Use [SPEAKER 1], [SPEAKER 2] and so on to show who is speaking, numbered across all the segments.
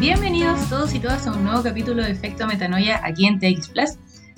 [SPEAKER 1] Bienvenidos todos y todas a un nuevo capítulo de Efecto Metanoia aquí en TX Plus.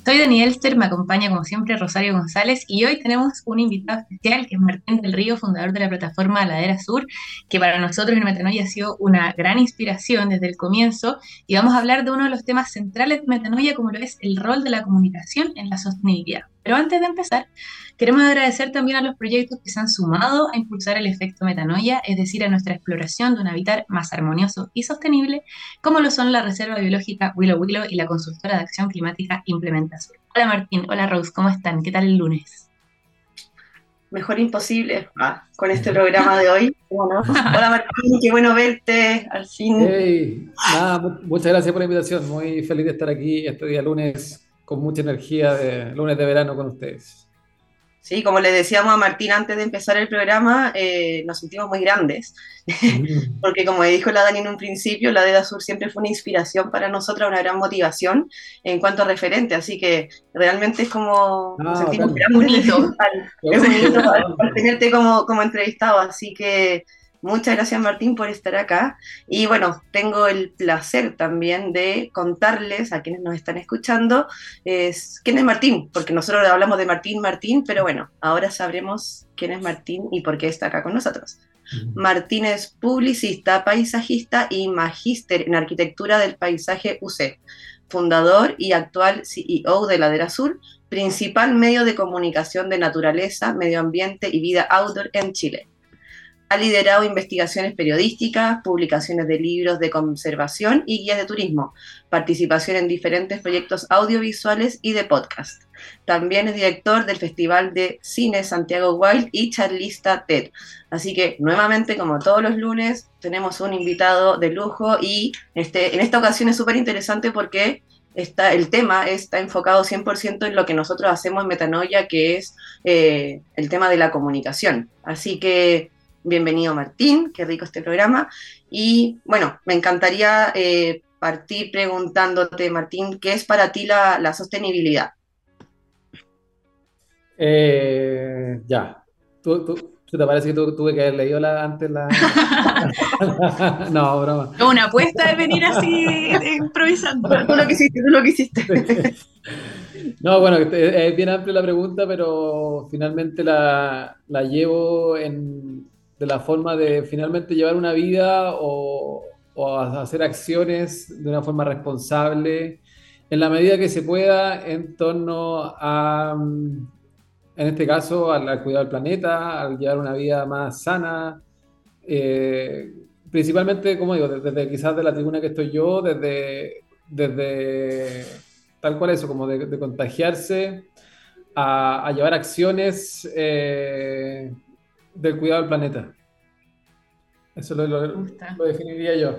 [SPEAKER 1] Soy Daniel Elster, me acompaña como siempre Rosario González y hoy tenemos un invitado especial que es Martín del Río, fundador de la plataforma Ladera Sur, que para nosotros en Metanoia ha sido una gran inspiración desde el comienzo y vamos a hablar de uno de los temas centrales de Metanoia como lo es el rol de la comunicación en la sostenibilidad. Pero antes de empezar, queremos agradecer también a los proyectos que se han sumado a impulsar el efecto metanoia, es decir, a nuestra exploración de un hábitat más armonioso y sostenible, como lo son la Reserva Biológica Willow Willow y la consultora de acción climática Implementación. Hola Martín, hola Rose, ¿cómo están? ¿Qué tal el lunes?
[SPEAKER 2] Mejor imposible ah, con este programa de hoy. hola Martín, qué bueno verte al fin.
[SPEAKER 3] muchas gracias por la invitación, muy feliz de estar aquí este día lunes con mucha energía de lunes de verano con ustedes.
[SPEAKER 2] Sí, como les decíamos a Martín antes de empezar el programa, eh, nos sentimos muy grandes, porque como dijo la Dani en un principio, la DEDA Sur siempre fue una inspiración para nosotros, una gran motivación en cuanto a referente, así que realmente es como, nos ah, sentimos muy bonito, al, tenerte como, como entrevistado, así que Muchas gracias Martín por estar acá. Y bueno, tengo el placer también de contarles a quienes nos están escuchando es, quién es Martín, porque nosotros hablamos de Martín, Martín, pero bueno, ahora sabremos quién es Martín y por qué está acá con nosotros. Martín es publicista, paisajista y magíster en arquitectura del paisaje UC, fundador y actual CEO de Ladera Sur, principal medio de comunicación de naturaleza, medio ambiente y vida outdoor en Chile. Ha liderado investigaciones periodísticas, publicaciones de libros de conservación y guías de turismo, participación en diferentes proyectos audiovisuales y de podcast. También es director del Festival de Cine Santiago Wild y charlista TED. Así que nuevamente, como todos los lunes, tenemos un invitado de lujo y este, en esta ocasión es súper interesante porque Está, el tema está enfocado 100% en lo que nosotros hacemos en Metanoia, que es eh, el tema de la comunicación. Así que Bienvenido Martín, qué rico este programa. Y bueno, me encantaría eh, partir preguntándote, Martín, ¿qué es para ti la, sostenibilidad?
[SPEAKER 3] Eh, ya, ¿Tú, te parece que tuve que haber leído la, antes la...
[SPEAKER 1] no, broma. Una apuesta de venir así improvisando.
[SPEAKER 2] Tú lo que hiciste, tú lo que hiciste.
[SPEAKER 3] No, bueno, es bien amplia la pregunta, pero finalmente la, la llevo en, de la forma de finalmente llevar una vida o, hacer acciones de una forma responsable, en la medida que se pueda, en torno a, en este caso, al, cuidar del planeta, al llevar una vida más sana, eh, principalmente, como digo, desde, quizás de la tribuna que estoy yo, desde, desde tal cual eso, como de, contagiarse a, llevar acciones eh, del cuidado del planeta. Eso lo, lo, definiría yo.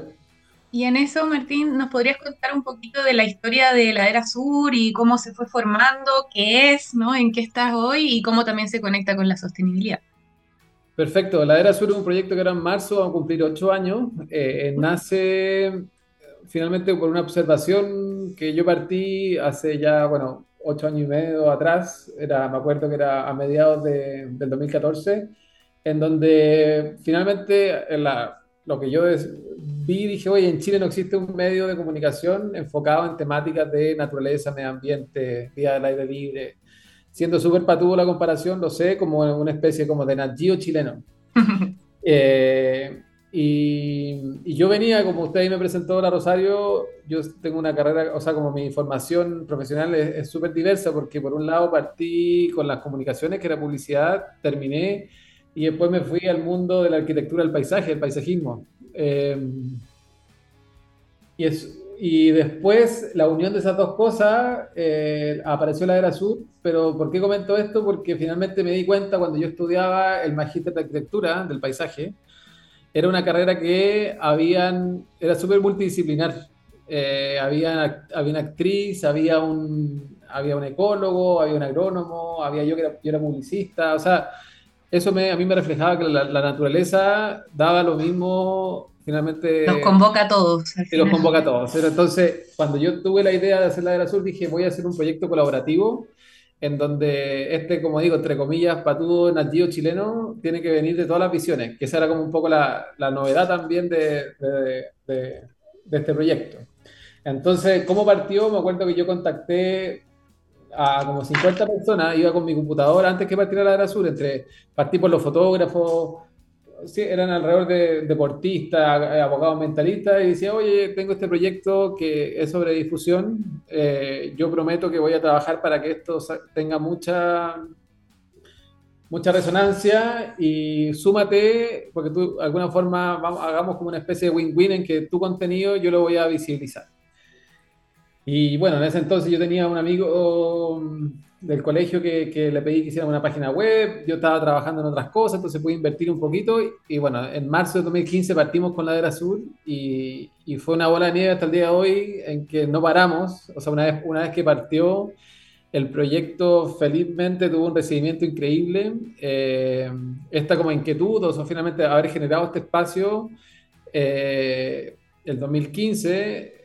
[SPEAKER 1] Y en eso, Martín, ¿nos podrías contar un poquito de la historia de la Era Sur y cómo se fue formando, qué es, ¿no? en qué estás hoy y cómo también se conecta con la sostenibilidad?
[SPEAKER 3] Perfecto, la Era Sur es un proyecto que era en marzo, va a cumplir ocho años. Eh, eh, nace finalmente por una observación que yo partí hace ya, bueno, ocho años y medio atrás, era, me acuerdo que era a mediados de, del 2014 en donde finalmente lo que yo vi, dije, oye, en Chile no existe un medio de comunicación enfocado en temáticas de naturaleza, medio ambiente, vida del aire libre. Siendo súper patudo la comparación, lo sé, como una especie como de Nat chileno. Eh, y, yo venía, como usted ahí me presentó, la Rosario, yo tengo una carrera, o sea, como mi formación profesional es súper diversa, porque por un lado partí con las comunicaciones, que era publicidad, terminé y después me fui al mundo de la arquitectura del paisaje, el paisajismo. Eh, y, es, y después la unión de esas dos cosas eh, apareció la era sur, pero ¿por qué comento esto? Porque finalmente me di cuenta cuando yo estudiaba el magíster de arquitectura del paisaje, era una carrera que habían, era súper multidisciplinar. Eh, había, había una actriz, había un, había un ecólogo, había un agrónomo, había yo que era, yo era publicista, o sea, eso me, a mí me reflejaba que la, naturaleza daba lo mismo, finalmente...
[SPEAKER 1] Los convoca a todos.
[SPEAKER 3] Sí, los convoca a todos. entonces, cuando yo tuve la idea de hacer la Era Sur, dije, voy a hacer un proyecto colaborativo en donde este, como digo, entre comillas, patudo nativo chileno, tiene que venir de todas las visiones, que esa era como un poco la, la novedad también de, de, de este proyecto. Entonces, ¿cómo partió? Me acuerdo que yo contacté a como 50 personas, iba con mi computadora antes que partiera la era sur, entre partí por los fotógrafos, sí, eran alrededor de deportistas, eh, abogados mentalistas, y decía, oye, tengo este proyecto que es sobre difusión, eh, yo prometo que voy a trabajar para que esto tenga mucha, mucha resonancia y súmate, porque tú, de alguna forma, hagamos como una especie de win-win en que tu contenido yo lo voy a visibilizar. Y bueno, en ese entonces yo tenía un amigo del colegio que, que, le pedí que hiciera una página web, yo estaba trabajando en otras cosas, entonces pude invertir un poquito y, bueno, en marzo de 2015 partimos con la Ladera Sur y, y, fue una bola de nieve hasta el día de hoy en que no paramos, o sea, una vez, una vez que partió, el proyecto felizmente tuvo un recibimiento increíble, eh, esta como inquietud, o sea, finalmente haber generado este espacio, eh, el 2015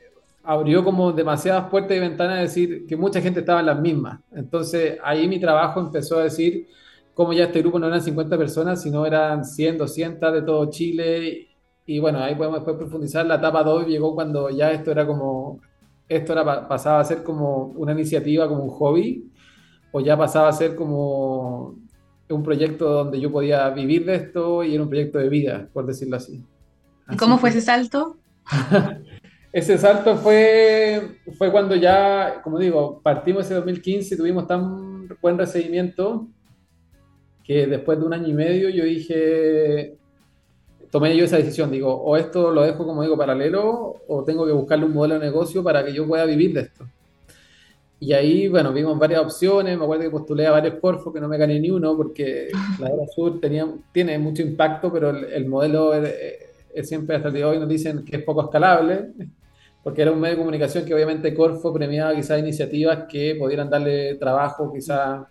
[SPEAKER 3] abrió como demasiadas puertas y ventanas, decir que mucha gente estaba en las mismas. Entonces ahí mi trabajo empezó a decir cómo ya este grupo no eran 50 personas, sino eran 100, 200 de todo Chile. Y bueno, ahí podemos después profundizar. La etapa 2 llegó cuando ya esto era como, esto era, pasaba a ser como una iniciativa, como un hobby, o ya pasaba a ser como un proyecto donde yo podía vivir de esto y era un proyecto de vida, por decirlo así.
[SPEAKER 1] ¿Y cómo fue ese salto?
[SPEAKER 3] ese salto fue, fue cuando ya, como digo, partimos ese 2015 y tuvimos tan buen recibimiento que después de un año y medio yo dije, tomé yo esa decisión, digo, o esto lo dejo como digo paralelo o tengo que buscarle un modelo de negocio para que yo pueda vivir de esto. Y ahí, bueno, vimos varias opciones, me acuerdo que postulé a varios corfos que no me gané ni uno porque la Era Sur tenía, tiene mucho impacto, pero el, el modelo es, es siempre hasta el día de hoy nos dicen que es poco escalable porque era un medio de comunicación que obviamente Corfo premiaba quizás iniciativas que pudieran darle trabajo quizás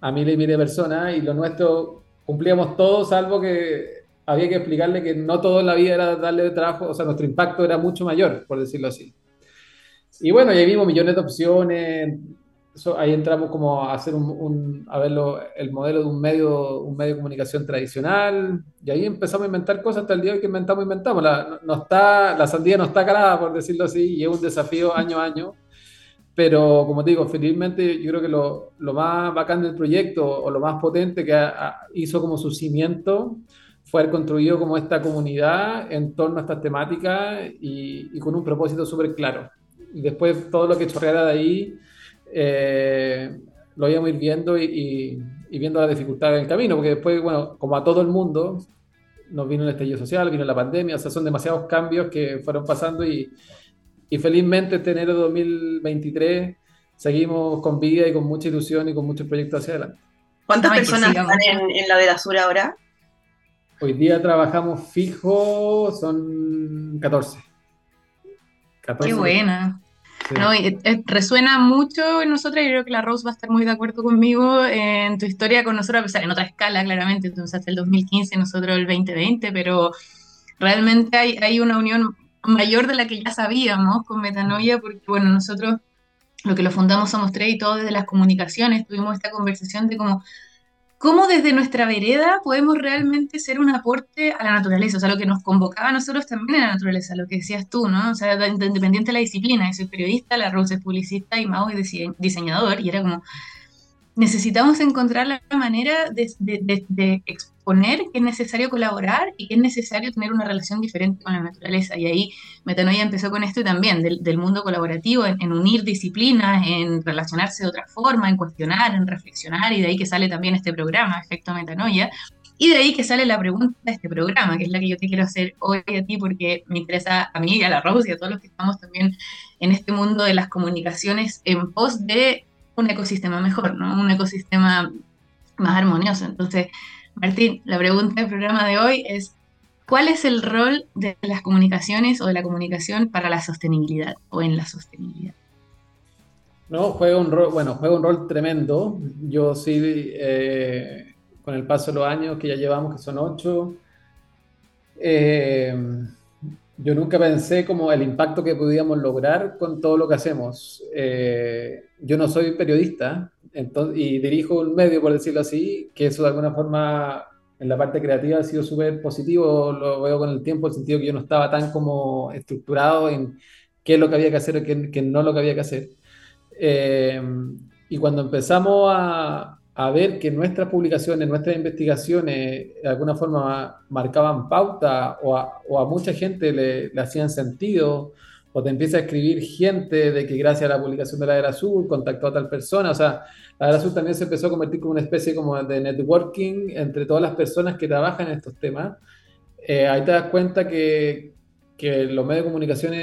[SPEAKER 3] a miles y miles de personas y lo nuestro cumplíamos todo salvo que había que explicarle que no todo en la vida era darle trabajo, o sea, nuestro impacto era mucho mayor, por decirlo así. Y bueno, ya vimos millones de opciones, ahí entramos como a hacer un, a verlo, el modelo de un medio, un medio de comunicación tradicional, y ahí empezamos a inventar cosas hasta el día que inventamos, inventamos. La, no, está, la sandía no está calada, por decirlo así, y es un desafío año a año. Pero como te digo, felizmente yo creo que lo, lo más bacán del proyecto o lo más potente que hizo como su cimiento fue haber construido como esta comunidad en torno a estas temáticas y, y con un propósito súper claro. Y después todo lo que chorreara de ahí eh, lo íbamos a ir viendo y, viendo la dificultad en el camino, porque después, bueno, como a todo el mundo, nos vino el estallido social, vino la pandemia, o sea, son demasiados cambios que fueron pasando y, felizmente este enero de 2023 seguimos con vida y con mucha ilusión y con muchos proyectos hacia adelante.
[SPEAKER 2] ¿Cuántas personas están en, la de Sur ahora?
[SPEAKER 3] Hoy día trabajamos fijo, son 14.
[SPEAKER 1] 14 Qué buena. ¿No? Y, eh, resuena mucho en nosotros y creo que la Rose va a estar muy de acuerdo conmigo en tu historia con nosotros, a pesar en otra escala, claramente, entonces hasta el 2015, nosotros el 2020, pero realmente hay, hay una unión mayor de la que ya sabíamos con Metanoia, porque bueno, nosotros lo que lo fundamos somos tres y todos desde las comunicaciones. Tuvimos esta conversación de cómo cómo desde nuestra vereda podemos realmente ser un aporte a la naturaleza, o sea, lo que nos convocaba a nosotros también en la naturaleza, lo que decías tú, ¿no? O sea, independiente de la disciplina, yo soy periodista, la Rose es publicista y Mao es diseñador, y era como, necesitamos encontrar la manera de, exponer que es necesario colaborar y que es necesario tener una relación diferente con la naturaleza. Y ahí Metanoia empezó con esto también, del, mundo colaborativo, en, unir disciplinas, en relacionarse de otra forma, en cuestionar, en reflexionar, y de ahí que sale también este programa, Efecto Metanoia. Y de ahí que sale la pregunta de este programa, que es la que yo te quiero hacer hoy a ti, porque me interesa a mí y a la Rose y a todos los que estamos también en este mundo de las comunicaciones en pos de un ecosistema mejor, ¿no? Un ecosistema más armonioso. Entonces, Martín, la pregunta del programa de hoy es, ¿cuál es el rol de las comunicaciones o de la comunicación para la sostenibilidad o en la sostenibilidad?
[SPEAKER 3] No, juega un rol, bueno, juega un rol tremendo. Yo sí, eh, con el paso de los años que ya llevamos, que son ocho, eh, yo nunca pensé como el impacto que podíamos lograr con todo lo que hacemos. Eh, yo no soy periodista y dirijo un medio, por decirlo así, que eso de alguna forma en la parte creativa ha sido súper positivo, lo veo con el tiempo, el sentido que yo no estaba tan como estructurado en qué es lo que había que hacer y qué, qué no lo que había que hacer. Eh, y cuando empezamos a, a, ver que nuestras publicaciones, nuestras investigaciones de alguna forma marcaban pauta o a, o a mucha gente le, le, hacían sentido, o te empieza a escribir gente de que gracias a la publicación de la Era Azul contactó a tal persona, o sea, la Era Azul también se empezó a convertir como una especie como de networking entre todas las personas que trabajan en estos temas. Eh, ahí te das cuenta que, que los medios de comunicación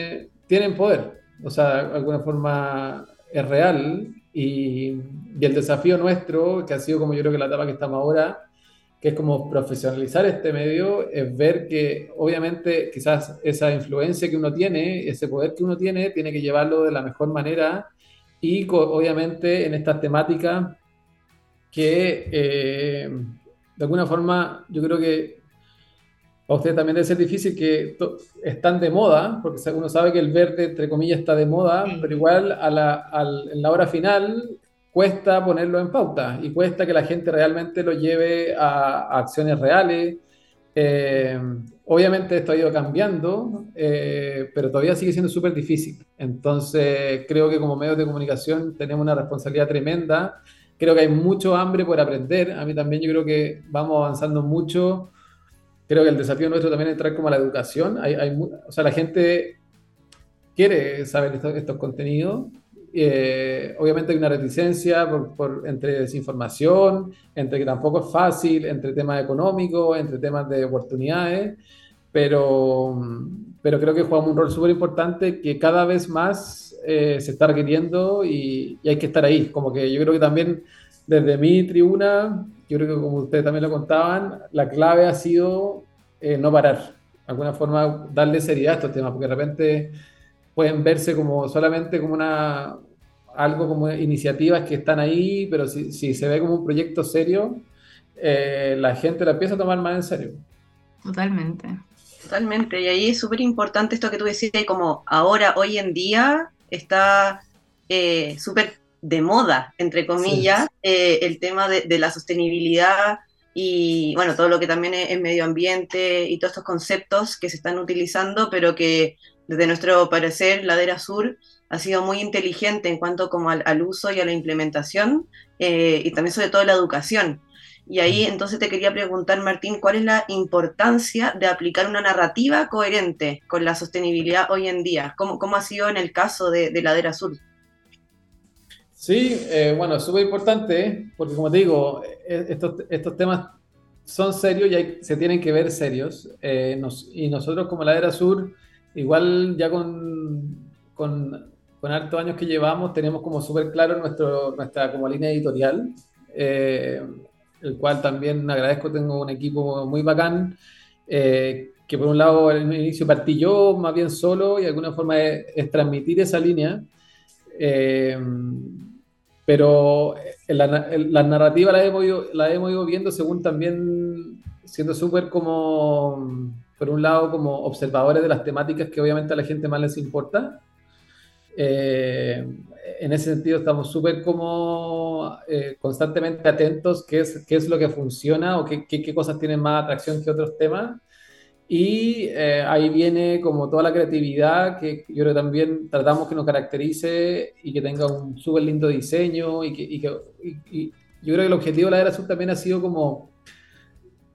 [SPEAKER 3] tienen poder, o sea, de alguna forma es real y, y, el desafío nuestro, que ha sido como yo creo que la etapa que estamos ahora, que es como profesionalizar este medio, es ver que obviamente quizás esa influencia que uno tiene, ese poder que uno tiene, tiene que llevarlo de la mejor manera y obviamente en estas temáticas que eh, de alguna forma yo creo que a usted también debe ser difícil que están de moda, porque uno sabe que el verde, entre comillas, está de moda, pero igual a la, a en la hora final cuesta ponerlo en pauta y cuesta que la gente realmente lo lleve a, a acciones reales. Eh, obviamente esto ha ido cambiando, eh, pero todavía sigue siendo súper difícil. Entonces creo que como medios de comunicación tenemos una responsabilidad tremenda. Creo que hay mucho hambre por aprender. A mí también yo creo que vamos avanzando mucho creo que el desafío nuestro también es entrar como a la educación. Hay, hay, o sea, la gente quiere saber estos, estos contenidos. Eh, obviamente hay una reticencia por, por, entre desinformación, entre que tampoco es fácil, entre temas económicos, entre temas de oportunidades, pero, pero creo que jugamos un rol súper importante que cada vez más eh, se está requiriendo y, y hay que estar ahí. Como que yo creo que también desde mi tribuna yo creo que como ustedes también lo contaban, la clave ha sido eh, no parar, de alguna forma darle seriedad a estos temas, porque de repente pueden verse como solamente como una algo como iniciativas que están ahí, pero si, si se ve como un proyecto serio, eh, la gente la empieza a tomar más en serio.
[SPEAKER 1] Totalmente.
[SPEAKER 2] Totalmente, y ahí es súper importante esto que tú decías, como ahora, hoy en día, está eh, súper de moda, entre comillas, sí. eh, el tema de, de, la sostenibilidad y, bueno, todo lo que también es, es, medio ambiente y todos estos conceptos que se están utilizando, pero que desde nuestro parecer, Ladera Sur ha sido muy inteligente en cuanto como al, al uso y a la implementación eh, y también sobre todo la educación. Y ahí entonces te quería preguntar, Martín, ¿cuál es la importancia de aplicar una narrativa coherente con la sostenibilidad hoy en día? ¿Cómo, cómo ha sido en el caso de, de Ladera Sur?
[SPEAKER 3] Sí, eh, bueno, súper importante, porque como te digo, eh, estos, estos temas son serios y se tienen que ver serios. Eh, y nosotros como la Era Sur, igual ya con, con, con hartos años que llevamos, tenemos como súper claro nuestro, nuestra como línea editorial, eh, el cual también agradezco, tengo un equipo muy bacán, eh, que por un lado al inicio partí yo más bien solo y alguna forma es, es transmitir esa línea. Eh, pero la, la, narrativa la hemos, ido, la hemos ido viendo según también siendo súper como, por un lado, como observadores de las temáticas que obviamente a la gente más les importa. Eh, en ese sentido estamos súper como eh, constantemente atentos qué es, qué es lo que funciona o qué, qué, qué cosas tienen más atracción que otros temas y eh, ahí viene como toda la creatividad que yo creo que también tratamos que nos caracterice y que tenga un súper lindo diseño. Y, que, y, que, y, y, yo creo que el objetivo de la Era Azul también ha sido como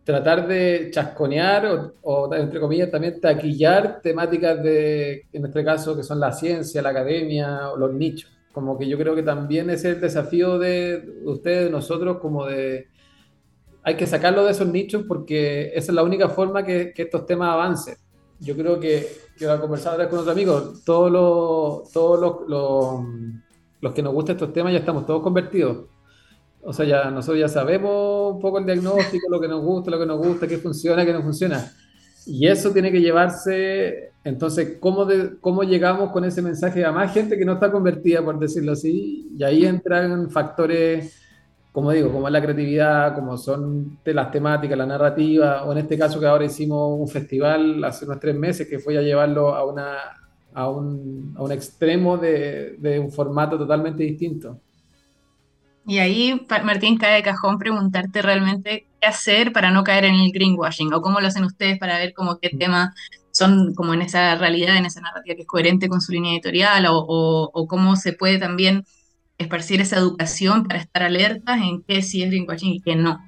[SPEAKER 3] tratar de chasconear o, o, entre comillas, también taquillar temáticas de, en este caso, que son la ciencia, la academia o los nichos. Como que yo creo que también es el desafío de ustedes, de nosotros, como de hay que sacarlo de esos nichos porque esa es la única forma que, que estos temas avancen. Yo creo que, que voy a conversar ahora con otro amigo, todos los, todos los, los, los, que nos gustan estos temas ya estamos todos convertidos. O sea, ya nosotros ya sabemos un poco el diagnóstico, lo que nos gusta, lo que nos gusta, qué funciona, qué no funciona. Y eso tiene que llevarse, entonces, ¿cómo, de, ¿cómo llegamos con ese mensaje a más gente que no está convertida, por decirlo así? Y ahí entran factores como digo, como es la creatividad, como son de las temáticas, la narrativa, o en este caso que ahora hicimos un festival hace unos tres meses que fue a llevarlo a, una, a, un, a un extremo de, de, un formato totalmente distinto.
[SPEAKER 1] Y ahí, Martín, cae de cajón preguntarte realmente qué hacer para no caer en el greenwashing, o cómo lo hacen ustedes para ver como qué temas son como en esa realidad, en esa narrativa que es coherente con su línea editorial, o, cómo se puede también esparcir esa educación para estar alertas en qué sí es greenwashing y qué no.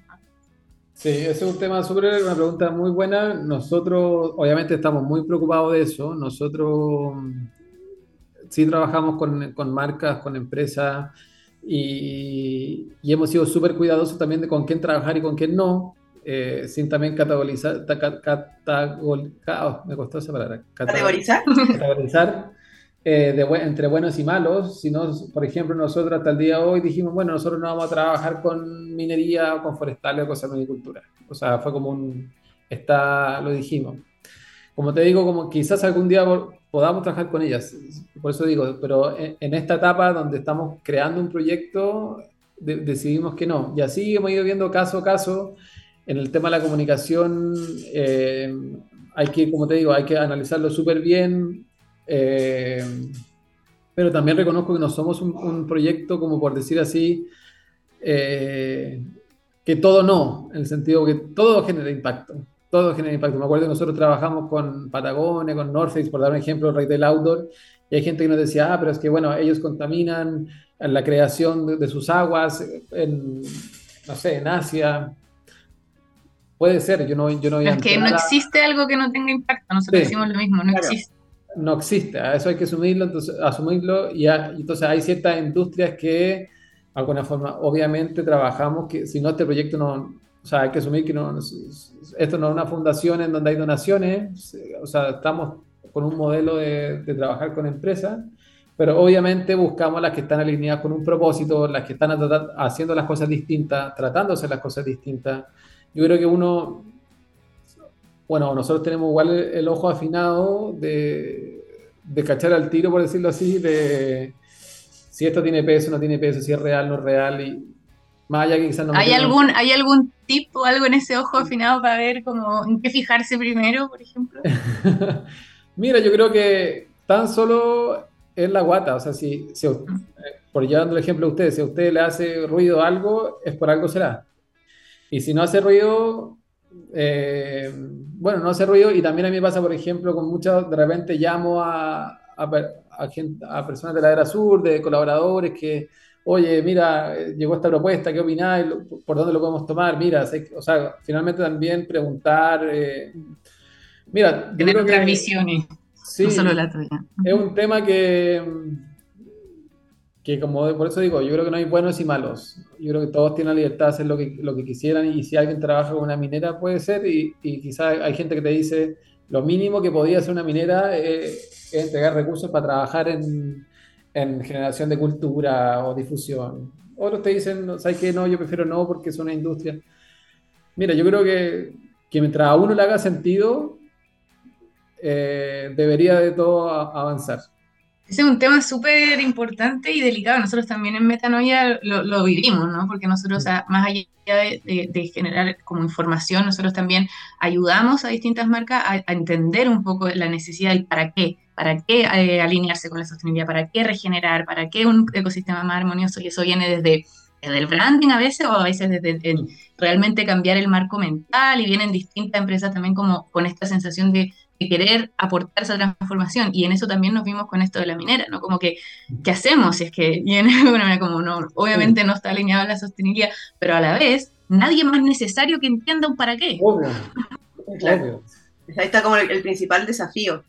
[SPEAKER 3] Sí, ese es un tema súper, una pregunta muy buena. Nosotros, obviamente, estamos muy preocupados de eso. Nosotros sí trabajamos con, con marcas, con empresas y, hemos sido súper cuidadosos también de con quién trabajar y con quién no, eh, sin también categorizar, oh, me costó esa palabra,
[SPEAKER 2] categorizar,
[SPEAKER 3] categorizar eh, de, entre buenos y malos, sino, por ejemplo, nosotros hasta el día de hoy dijimos, bueno, nosotros no vamos a trabajar con minería o con forestales o con agricultura. O sea, fue como un, está, lo dijimos. Como te digo, como quizás algún día podamos trabajar con ellas. Por eso digo, pero en, esta etapa donde estamos creando un proyecto, decidimos que no. Y así hemos ido viendo caso a caso. En el tema de la comunicación, eh, hay que, como te digo, hay que analizarlo súper bien. Eh, pero también reconozco que no somos un, proyecto, como por decir así, eh, que todo no, en el sentido que todo genera impacto todo genera impacto. Me acuerdo que nosotros trabajamos con Patagonia, con North Face, por dar un ejemplo, Retail Outdoor, y hay gente que nos decía, ah, pero es que, bueno, ellos contaminan la creación de, sus aguas en, no sé, en Asia. Puede ser, yo no, yo no
[SPEAKER 1] Es que no existe algo que no tenga impacto, nosotros decimos lo mismo, no existe.
[SPEAKER 3] No existe, a eso hay que asumirlo, entonces, asumirlo y, entonces hay ciertas industrias que de alguna forma, obviamente trabajamos que si no este proyecto no, o sea, hay que asumir que esto no es una fundación en donde hay donaciones, o sea, estamos con un modelo de, trabajar con empresas, pero obviamente buscamos las que están alineadas con un propósito, las que están haciendo las cosas distintas, tratándose las cosas distintas. Yo creo que uno, bueno, nosotros tenemos igual el, ojo afinado de, de cachar al tiro, por decirlo así, de si esto tiene peso, no tiene peso, si es real, no es real, y,
[SPEAKER 1] ¿Hay, algún, ¿Hay algún tip o algo en ese ojo afinado para ver cómo, en qué fijarse primero, por ejemplo?
[SPEAKER 3] Mira, yo creo que tan solo es la guata. O sea, si, mm. eh, por llevando el ejemplo a usted, si a usted le hace ruido algo, es por algo será. Y si no hace ruido, eh, bueno, no hace ruido. Y también a mí me pasa, por ejemplo, con muchas, de repente llamo a, a, a, a personas de la era sur, de colaboradores que oye, mira, llegó esta propuesta, ¿qué opináis? ¿Por dónde lo podemos tomar? Mira, o sea, finalmente también preguntar. Eh, mira,
[SPEAKER 1] tener otras visiones,
[SPEAKER 3] sí, no solo la tuya. Es un tema que, que, como por eso digo, yo creo que no hay buenos y malos. Yo creo que todos tienen la libertad de hacer lo que, lo que quisieran y si alguien trabaja con una minera puede ser y, y quizás hay gente que te dice lo mínimo que podía hacer una minera es entregar recursos para trabajar en en generación de cultura o difusión. Otros te dicen, ¿sabes qué? No, yo prefiero no porque es una industria. Mira, yo creo que, que mientras a uno le haga sentido, eh, debería de todo avanzar.
[SPEAKER 1] Ese es un tema súper importante y delicado. Nosotros también en Metanoia lo, vivimos, ¿no? Porque nosotros, más allá de, generar como información, nosotros también ayudamos a distintas marcas a, entender un poco la necesidad del para qué, para qué eh, alinearse con la sostenibilidad, para qué regenerar, para qué un ecosistema más armonioso. Y eso viene desde, el branding a veces o a veces desde realmente cambiar el marco mental y vienen distintas empresas también como con esta sensación de querer aportar esa transformación. Y en eso también nos vimos con esto de la minera, ¿no? Como que, ¿qué hacemos? Si es que viene como no, obviamente no está alineado a la sostenibilidad, pero a la vez, nadie más necesario que entienda un para qué.
[SPEAKER 2] Ahí está como el, principal desafío.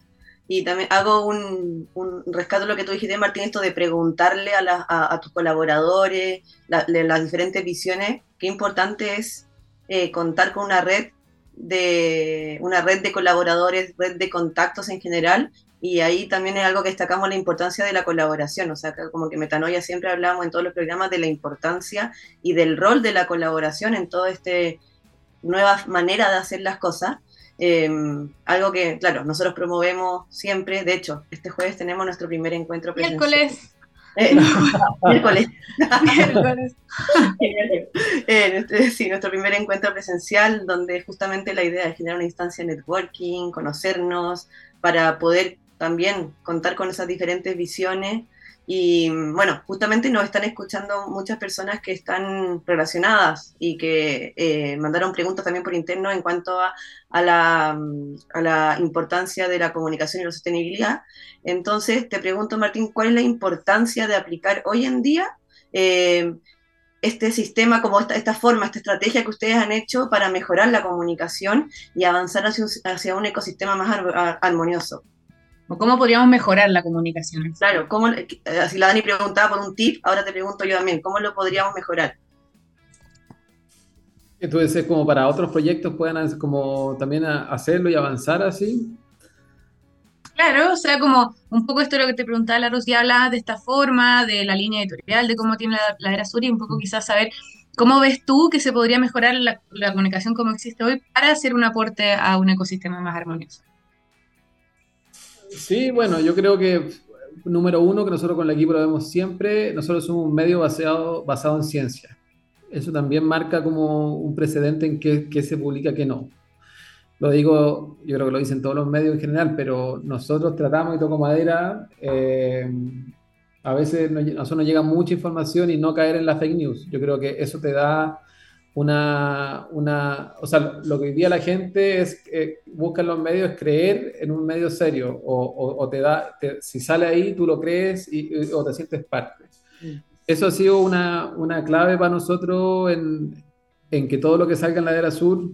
[SPEAKER 2] Y también hago un, un, rescato de lo que tú dijiste, Martín, esto de preguntarle a, a, tus colaboradores las diferentes visiones, qué importante es eh, contar con una red de una red de colaboradores, red de contactos en general, y ahí también es algo que destacamos la importancia de la colaboración, o sea, como que Metanoia siempre hablamos en todos los programas de la importancia y del rol de la colaboración en toda esta nueva manera de hacer las cosas. Em, algo que, claro, nosotros promovemos siempre, de hecho, este jueves tenemos nuestro primer encuentro
[SPEAKER 1] presencial. Miércoles.
[SPEAKER 2] Eh, miércoles. miércoles. Eh, sí, nuestro primer encuentro presencial, donde justamente la idea es generar una instancia de networking, conocernos, para poder también contar con esas diferentes visiones Y bueno, justamente nos están escuchando muchas personas que están relacionadas y que eh, mandaron preguntas también por interno en cuanto a, a, la, a, la, importancia de la comunicación y la sostenibilidad. Entonces, te pregunto, Martín, ¿cuál es la importancia de aplicar hoy en día eh, este sistema, como esta, esta, forma, esta estrategia que ustedes han hecho para mejorar la comunicación y avanzar hacia un, hacia un ecosistema más armonioso?
[SPEAKER 1] ¿O cómo podríamos mejorar la comunicación?
[SPEAKER 2] Claro, ¿cómo, eh, si la Dani preguntaba por un tip, ahora te pregunto yo también, ¿cómo lo podríamos mejorar?
[SPEAKER 3] Entonces, como para otros proyectos puedan como también hacerlo y avanzar así.
[SPEAKER 1] Claro, o sea, como un poco esto de lo que te preguntaba la Rosy, habla de esta forma, de la línea editorial, de cómo tiene la, la era sur y un poco quizás saber cómo ves tú que se podría mejorar la, la comunicación como existe hoy para hacer un aporte a un ecosistema más armonioso.
[SPEAKER 3] Sí, bueno, yo creo que número uno que nosotros con el equipo lo vemos siempre, nosotros somos un medio basado, basado en ciencia. Eso también marca como un precedente en qué, se publica, qué no. Lo digo, yo creo que lo dicen todos los medios en general, pero nosotros tratamos y toco madera, eh, a veces a nosotros nos llega mucha información y no caer en la fake news. Yo creo que eso te da una, una, o sea, lo que hoy la gente es, eh, busca en los medios creer en un medio serio, o, te da, si sale ahí, tú lo crees y, o te sientes parte. Eso ha sido una, una clave para nosotros en, en, que todo lo que salga en la era sur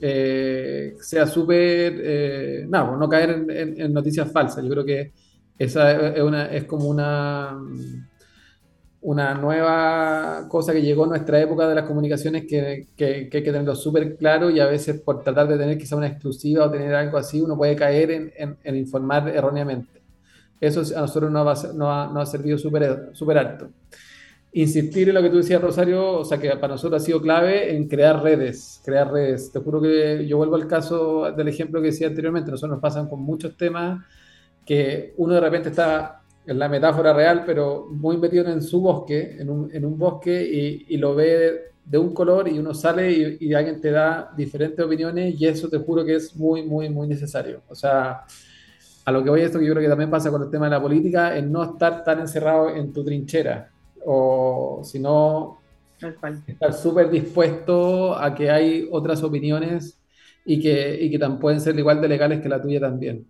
[SPEAKER 3] eh, sea súper, eh, no, no caer en, noticias falsas. Yo creo que esa es, una, es como una una nueva cosa que llegó en nuestra época de las comunicaciones que, que, hay que tenerlo súper claro y a veces por tratar de tener quizá una exclusiva o tener algo así, uno puede caer en, en, informar erróneamente. Eso a nosotros nos, ha, ha, servido súper super alto. Insistir en lo que tú decías, Rosario, o sea que para nosotros ha sido clave en crear redes, crear redes. Te juro que yo vuelvo al caso del ejemplo que decía anteriormente, nosotros nos pasan con muchos temas que uno de repente está es la metáfora real, pero muy metido en su bosque, en un, en un bosque, y, y, lo ve de un color y uno sale y, y, alguien te da diferentes opiniones y eso te juro que es muy, muy, muy necesario. O sea, a lo que voy a esto que yo creo que también pasa con el tema de la política, es no estar tan encerrado en tu trinchera, o sino estar súper dispuesto a que hay otras opiniones y que, y que tan pueden ser igual de legales que la tuya también.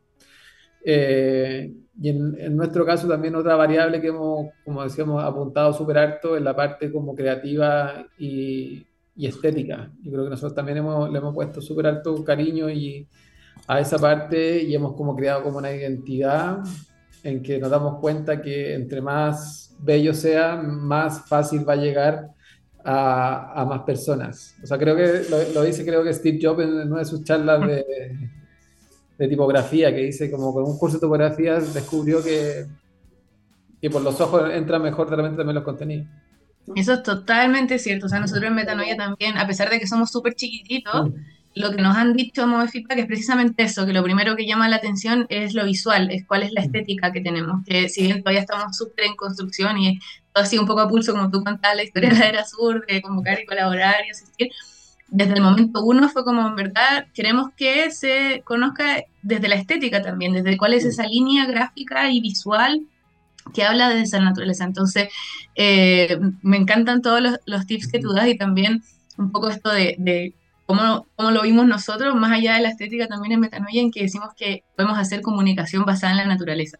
[SPEAKER 3] Eh, y en, nuestro caso también otra variable que hemos, como decíamos, apuntado súper alto es la parte como creativa y, y, estética. Yo creo que nosotros también hemos, le hemos puesto súper alto cariño y a esa parte y hemos como creado como una identidad en que nos damos cuenta que entre más bello sea, más fácil va a llegar a, a más personas. O sea, creo que lo, lo, dice creo que Steve Jobs en una de sus charlas de de tipografía, que dice como con un curso de tipografía descubrió que, que por los ojos entra mejor realmente también los contenidos.
[SPEAKER 1] Eso es totalmente cierto. O sea, nosotros en Metanoia también, a pesar de que somos súper chiquititos, mm. Lo que nos han dicho como feedback es precisamente eso, que lo primero que llama la atención es lo visual, es cuál es la mm. estética que tenemos, que si bien todavía estamos súper en construcción y todo así un poco a pulso, como tú contabas la historia de la era sur, de convocar y colaborar y asistir, desde el momento uno fue como, en verdad, queremos que se conozca desde la estética también, desde cuál es esa línea gráfica y visual que habla de esa naturaleza. Entonces, eh, me encantan todos los, tips que tú das y también un poco esto de, cómo, cómo, lo vimos nosotros, más allá de la estética también en Metanoia, en que decimos que podemos hacer comunicación basada en la naturaleza.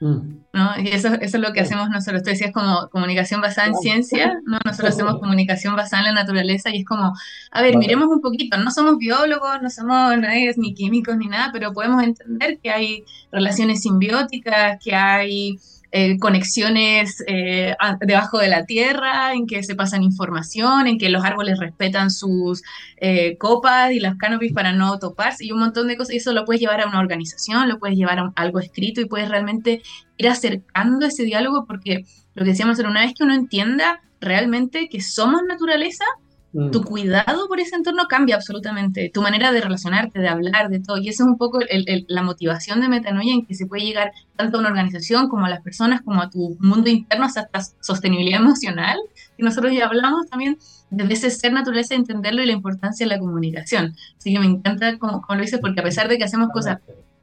[SPEAKER 1] Mm. ¿no? Y eso, eso, es lo que hacemos nosotros. Tú decías como comunicación basada en ciencia, ¿no? Nosotros hacemos comunicación basada en la naturaleza y es como, a ver, miremos un poquito, no somos biólogos, no somos nadie, ni químicos ni nada, pero podemos entender que hay relaciones simbióticas, que hay eh, conexiones eh, debajo de la tierra, en que se pasan información, en que los árboles respetan sus eh, copas y las canopies para no toparse y un montón de cosas. Y eso lo puedes llevar a una organización, lo puedes llevar a algo escrito y puedes realmente ir acercando ese diálogo porque lo que decíamos era una vez que uno entienda realmente que somos naturaleza, Mm. Tu cuidado por ese entorno cambia absolutamente, tu manera de relacionarte, de hablar, de todo. Y esa es un poco la motivación de Metanoia en que se puede llegar tanto a una organización como a las personas, como a tu mundo interno, hasta sostenibilidad emocional, que nosotros ya hablamos también desde ese ser naturaleza, entenderlo y la importancia de la comunicación. Así que me encanta como, como lo dices, porque a pesar de que hacemos cosas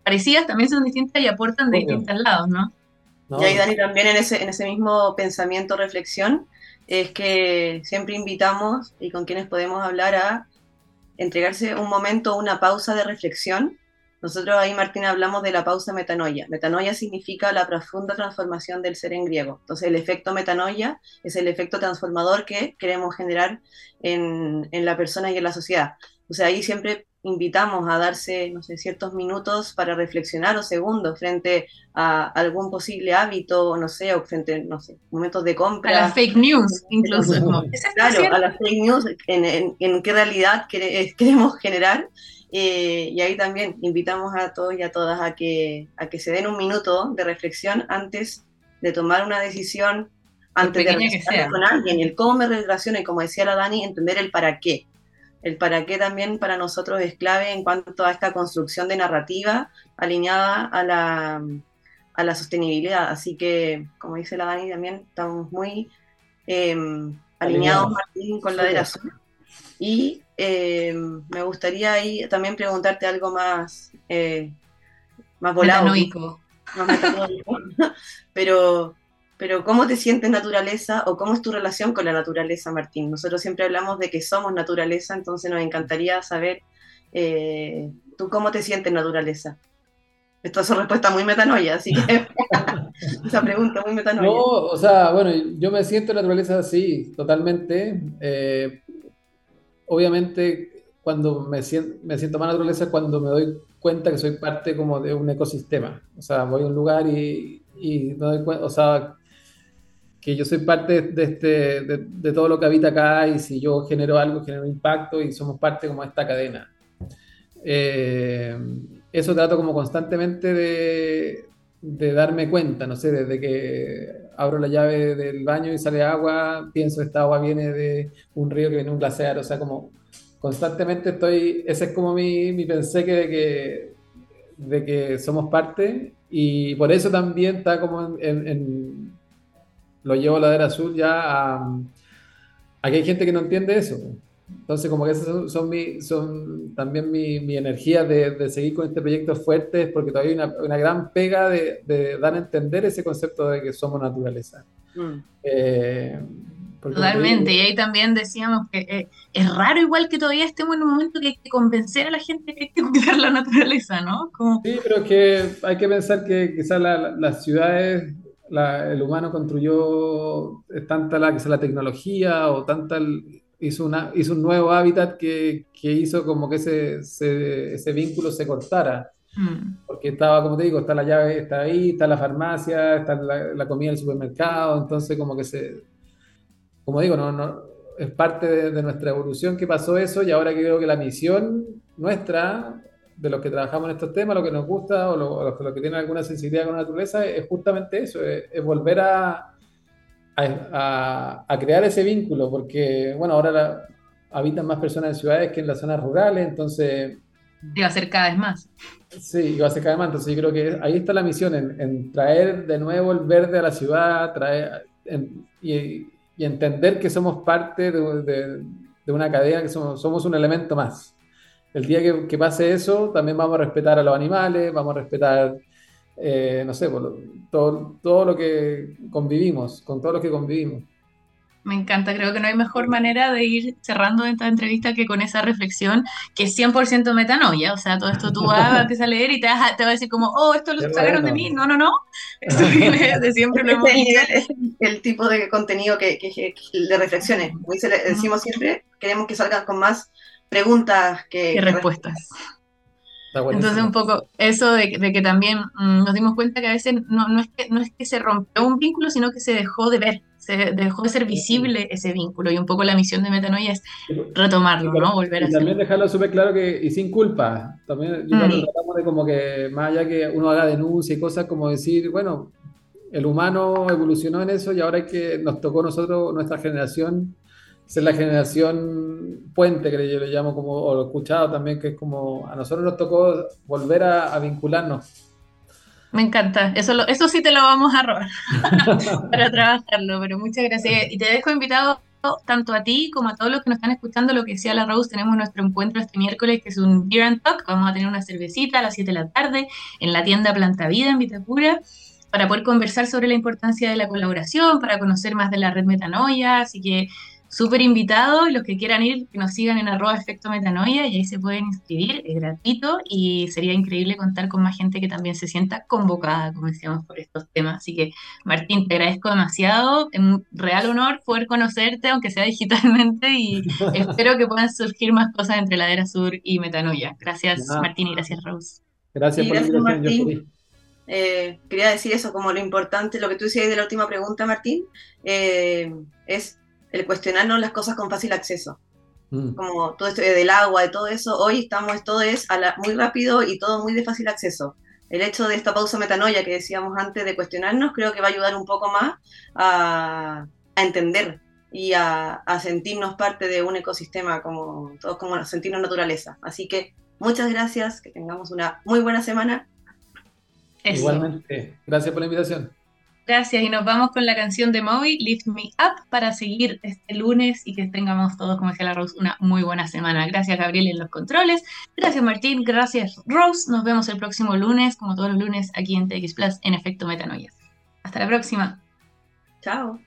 [SPEAKER 1] parecidas, también son distintas y aportan de distintos lados, ¿no?
[SPEAKER 2] Y ahí, Dani, también en ese, en ese mismo pensamiento, reflexión, es que siempre invitamos y con quienes podemos hablar a entregarse un momento, una pausa de reflexión. Nosotros ahí, Martina, hablamos de la pausa metanoia. Metanoia significa la profunda transformación del ser en griego. Entonces, el efecto metanoia es el efecto transformador que queremos generar en, en la persona y en la sociedad. O sea, ahí siempre invitamos a darse, no sé, ciertos minutos para reflexionar o segundos frente a algún posible hábito, no sé, o frente, no sé, momentos de compra.
[SPEAKER 1] A las fake news, incluso.
[SPEAKER 2] claro, a las fake news, en, en, qué realidad eh, queremos generar. Eh, y ahí también invitamos a todos y a todas a que, a que se den un minuto de reflexión antes de tomar una decisión, antes de relacionarme con alguien, el cómo me relaciono y como decía la Dani, entender el para qué el para qué también para nosotros es clave en cuanto a esta construcción de narrativa alineada a la, a la sostenibilidad. Así que, como dice la Dani, también estamos muy em, alineados, Martín, con la de la zona. Y em, me gustaría ahí también preguntarte algo más, eh, más volado. Más pero pero ¿cómo te sientes naturaleza o cómo es tu relación con la naturaleza, Martín? Nosotros siempre hablamos de que somos naturaleza, entonces nos encantaría saber eh, tú cómo te sientes naturaleza. Esto es una respuesta muy metanoia, así que esa pregunta muy metanoia.
[SPEAKER 3] No, o sea, bueno, yo me siento naturaleza sí, totalmente. Eh, obviamente, cuando me siento, me siento más naturaleza cuando me doy cuenta que soy parte como de un ecosistema. O sea, voy a un lugar y, y me doy cuenta, o sea, que yo soy parte de, este, de, todo lo que habita acá y si yo genero algo, genero impacto y somos parte como de esta cadena. Eh, eso trato como constantemente de, de, darme cuenta, no sé, desde que abro la llave del baño y sale agua, pienso esta agua viene de un río que viene de un glaciar, o sea, como constantemente estoy, ese es como mi, mi pensé que de, que de que somos parte y por eso también está como en lo llevo a la ladera azul ya a, a, que hay gente que no entiende eso. Entonces, como que esas son, mi, son también mi, mi energía de, de, seguir con este proyecto fuerte, porque todavía hay una, una gran pega de, de, dar a entender ese concepto de que somos naturaleza. Mm.
[SPEAKER 1] Eh, Totalmente, y ahí también decíamos que eh, es raro igual que todavía estemos en un momento que hay que convencer a la gente que hay que cuidar la naturaleza, ¿no?
[SPEAKER 3] Como... Sí, pero es que hay que pensar que quizás las ciudades el humano construyó tanta la, la tecnología o tanta hizo, una, hizo un nuevo hábitat que, que hizo como que ese, ese, vínculo se cortara. Mm. Porque estaba, como te digo, está la llave, está ahí, está la farmacia, está la, la comida del supermercado, entonces como que se, como digo, no, no, es parte de, de, nuestra evolución que pasó eso y ahora creo que la misión nuestra de los que trabajamos en estos temas, lo que nos gusta o los lo que tienen alguna sensibilidad con la naturaleza es justamente eso, es, volver a, a, a, crear ese vínculo, porque, bueno, ahora habitan más personas en ciudades que en las zonas rurales, entonces...
[SPEAKER 1] Va a ser cada vez más.
[SPEAKER 3] Sí, va a ser cada vez más, entonces yo creo que ahí está la misión, en, traer de nuevo el verde a la ciudad, traer, y, y, entender que somos parte de, de, de una cadena, que somos, somos un elemento más el día que, pase eso, también vamos a respetar a los animales, vamos a respetar, eh, no sé, todo, todo lo que convivimos, con todo lo que convivimos.
[SPEAKER 1] Me encanta, creo que no hay mejor manera de ir cerrando esta entrevista que con esa reflexión que es 100% metanoia, o sea, todo esto tú vas a leer y te vas, a, decir como, oh, esto lo sacaron de mí, no, no, no, esto viene de siempre lo hemos
[SPEAKER 2] Es el tipo de contenido que, de reflexiones, como decimos siempre, queremos que salgan con más preguntas que,
[SPEAKER 1] respuestas. Entonces un poco eso de, que también mm, nos dimos cuenta que a veces no, no, es que, no es que se rompió un vínculo, sino que se dejó de ver, se dejó de ser visible ese vínculo y un poco la misión de Metanoia es retomarlo, ¿no? Volver
[SPEAKER 3] a También dejarlo súper claro que, y sin culpa, también yo mm. tratamos de como que más allá que uno haga denuncia y cosas como decir, bueno, el humano evolucionó en eso y ahora es que nos tocó a nosotros, nuestra generación, ser la generación puente, que yo le llamo, como, o lo he escuchado también, que es como a nosotros nos tocó volver a, vincularnos.
[SPEAKER 1] Me encanta, eso, eso sí te lo vamos a robar para trabajarlo, pero muchas gracias. Y te dejo invitado tanto a ti como a todos los que nos están escuchando, lo que decía la Rose, tenemos nuestro encuentro este miércoles, que es un Beer and Talk, vamos a tener una cervecita a las 7 de la tarde en la tienda Planta Vida en Vitacura para poder conversar sobre la importancia de la colaboración, para conocer más de la red Metanoia, así que súper invitados, los que quieran ir, que nos sigan en arroba efecto metanoia y ahí se pueden inscribir, es gratuito y sería increíble contar con más gente que también se sienta convocada, como decíamos, por estos temas. Así que Martín, te agradezco demasiado, es un real honor poder conocerte, aunque sea digitalmente, y espero que puedan surgir más cosas entre Ladera Sur y Metanoia. Gracias Martín y gracias Rose.
[SPEAKER 3] Gracias por la invitación,
[SPEAKER 2] eh, quería decir eso como lo importante, lo que tú decías de la última pregunta, Martín, eh, es el cuestionarnos las cosas con fácil acceso. Mm. Como todo esto del agua, de todo eso, hoy estamos, todo es muy rápido y todo muy de fácil acceso. El hecho de esta pausa metanoia que decíamos antes de cuestionarnos, creo que va a ayudar un poco más a, entender y a, sentirnos parte de un ecosistema, como todos como sentirnos naturaleza. Así que muchas gracias, que tengamos una muy buena semana.
[SPEAKER 3] Igualmente, gracias por la invitación.
[SPEAKER 1] Gracias y nos vamos con la canción de Moby, Lift Me Up, para seguir este lunes y que tengamos todos, como decía la Rose, una muy buena semana. Gracias Gabriel en los controles, gracias Martín, gracias Rose. Nos vemos el próximo lunes, como todos los lunes, aquí en TX Plus, en Efecto Metanoia. Hasta la próxima.
[SPEAKER 2] Chao.